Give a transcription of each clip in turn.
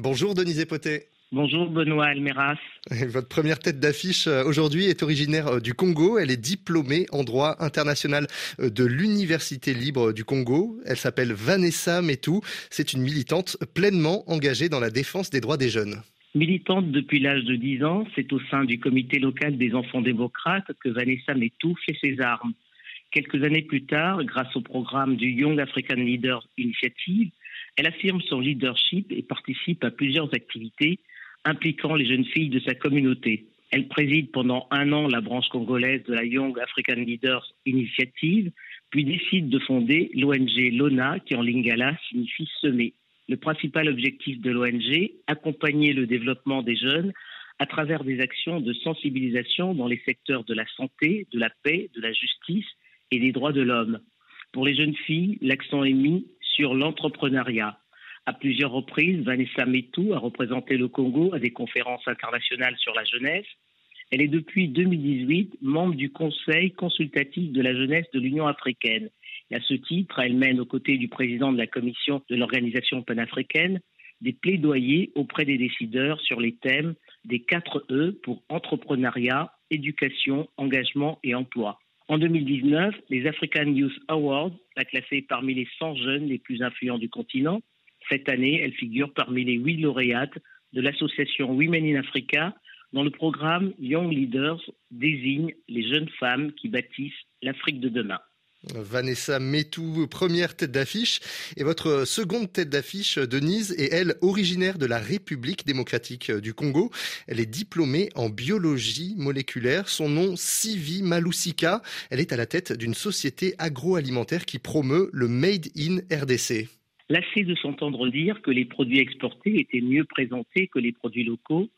Bonjour Denise Epoté. Bonjour Benoît Almeras. Votre première tête d'affiche euh, aujourd'hui est originaire euh, du Congo. Elle est diplômée en droit international euh, de l'Université libre du Congo. Elle s'appelle Vanessa Metou. C'est une militante pleinement engagée dans la défense des droits des jeunes. Militante depuis l'âge de 10 ans, c'est au sein du comité local des enfants démocrates que Vanessa Metou fait ses armes. Quelques années plus tard, grâce au programme du Young African Leaders Initiative, elle affirme son leadership et participe à plusieurs activités impliquant les jeunes filles de sa communauté. Elle préside pendant un an la branche congolaise de la Young African Leaders Initiative, puis décide de fonder l'ONG LONA, qui en lingala signifie semer. Le principal objectif de l'ONG, accompagner le développement des jeunes à travers des actions de sensibilisation dans les secteurs de la santé, de la paix, de la justice et des droits de l'homme. Pour les jeunes filles, l'accent est mis sur l'entrepreneuriat. À plusieurs reprises, Vanessa Metou a représenté le Congo à des conférences internationales sur la jeunesse. Elle est depuis 2018 membre du Conseil consultatif de la jeunesse de l'Union africaine. Et à ce titre, elle mène aux côtés du président de la commission de l'organisation panafricaine des plaidoyers auprès des décideurs sur les thèmes des 4 E pour entrepreneuriat, éducation, engagement et emploi. En 2019, les African Youth Awards l'a classée parmi les 100 jeunes les plus influents du continent cette année, elle figure parmi les huit lauréates de l'association Women in Africa, dont le programme Young Leaders désigne les jeunes femmes qui bâtissent l'Afrique de demain. Vanessa Metou, première tête d'affiche. Et votre seconde tête d'affiche, Denise, est elle originaire de la République démocratique du Congo. Elle est diplômée en biologie moléculaire. Son nom, Sivi Malusika. Elle est à la tête d'une société agroalimentaire qui promeut le Made in RDC. Lassé de s'entendre dire que les produits exportés étaient mieux présentés que les produits locaux,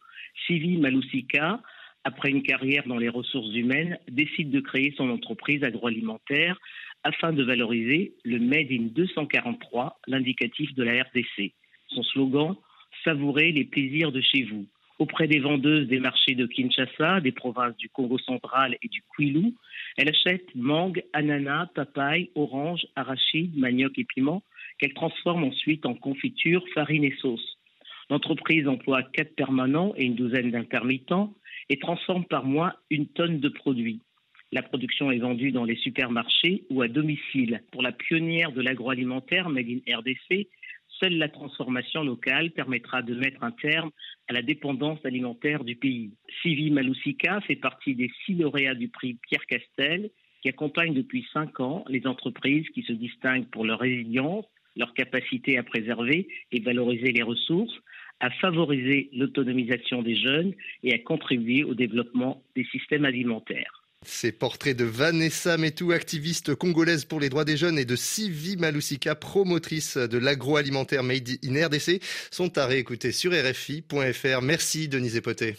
Sivi Malusika, après une carrière dans les ressources humaines, décide de créer son entreprise agroalimentaire afin de valoriser le Made in 243, l'indicatif de la RDC. Son slogan Savourez les plaisirs de chez vous. Auprès des vendeuses des marchés de Kinshasa, des provinces du Congo central et du Kwilu, elle achète mangue, ananas, papaye, orange, arachide, manioc et piment qu'elle transforme ensuite en confiture, farine et sauce. L'entreprise emploie quatre permanents et une douzaine d'intermittents et transforme par mois une tonne de produits. La production est vendue dans les supermarchés ou à domicile. Pour la pionnière de l'agroalimentaire Made RDC, seule la transformation locale permettra de mettre un terme à la dépendance alimentaire du pays. Sivi Malusika fait partie des six lauréats du prix Pierre Castel qui accompagnent depuis cinq ans les entreprises qui se distinguent pour leur résilience, leur capacité à préserver et valoriser les ressources, à favoriser l'autonomisation des jeunes et à contribuer au développement des systèmes alimentaires. Ces portraits de Vanessa Metou, activiste congolaise pour les droits des jeunes, et de Sivi Malusika, promotrice de l'agroalimentaire Made in RDC, sont à réécouter sur RFI.fr. Merci Denise Epoté.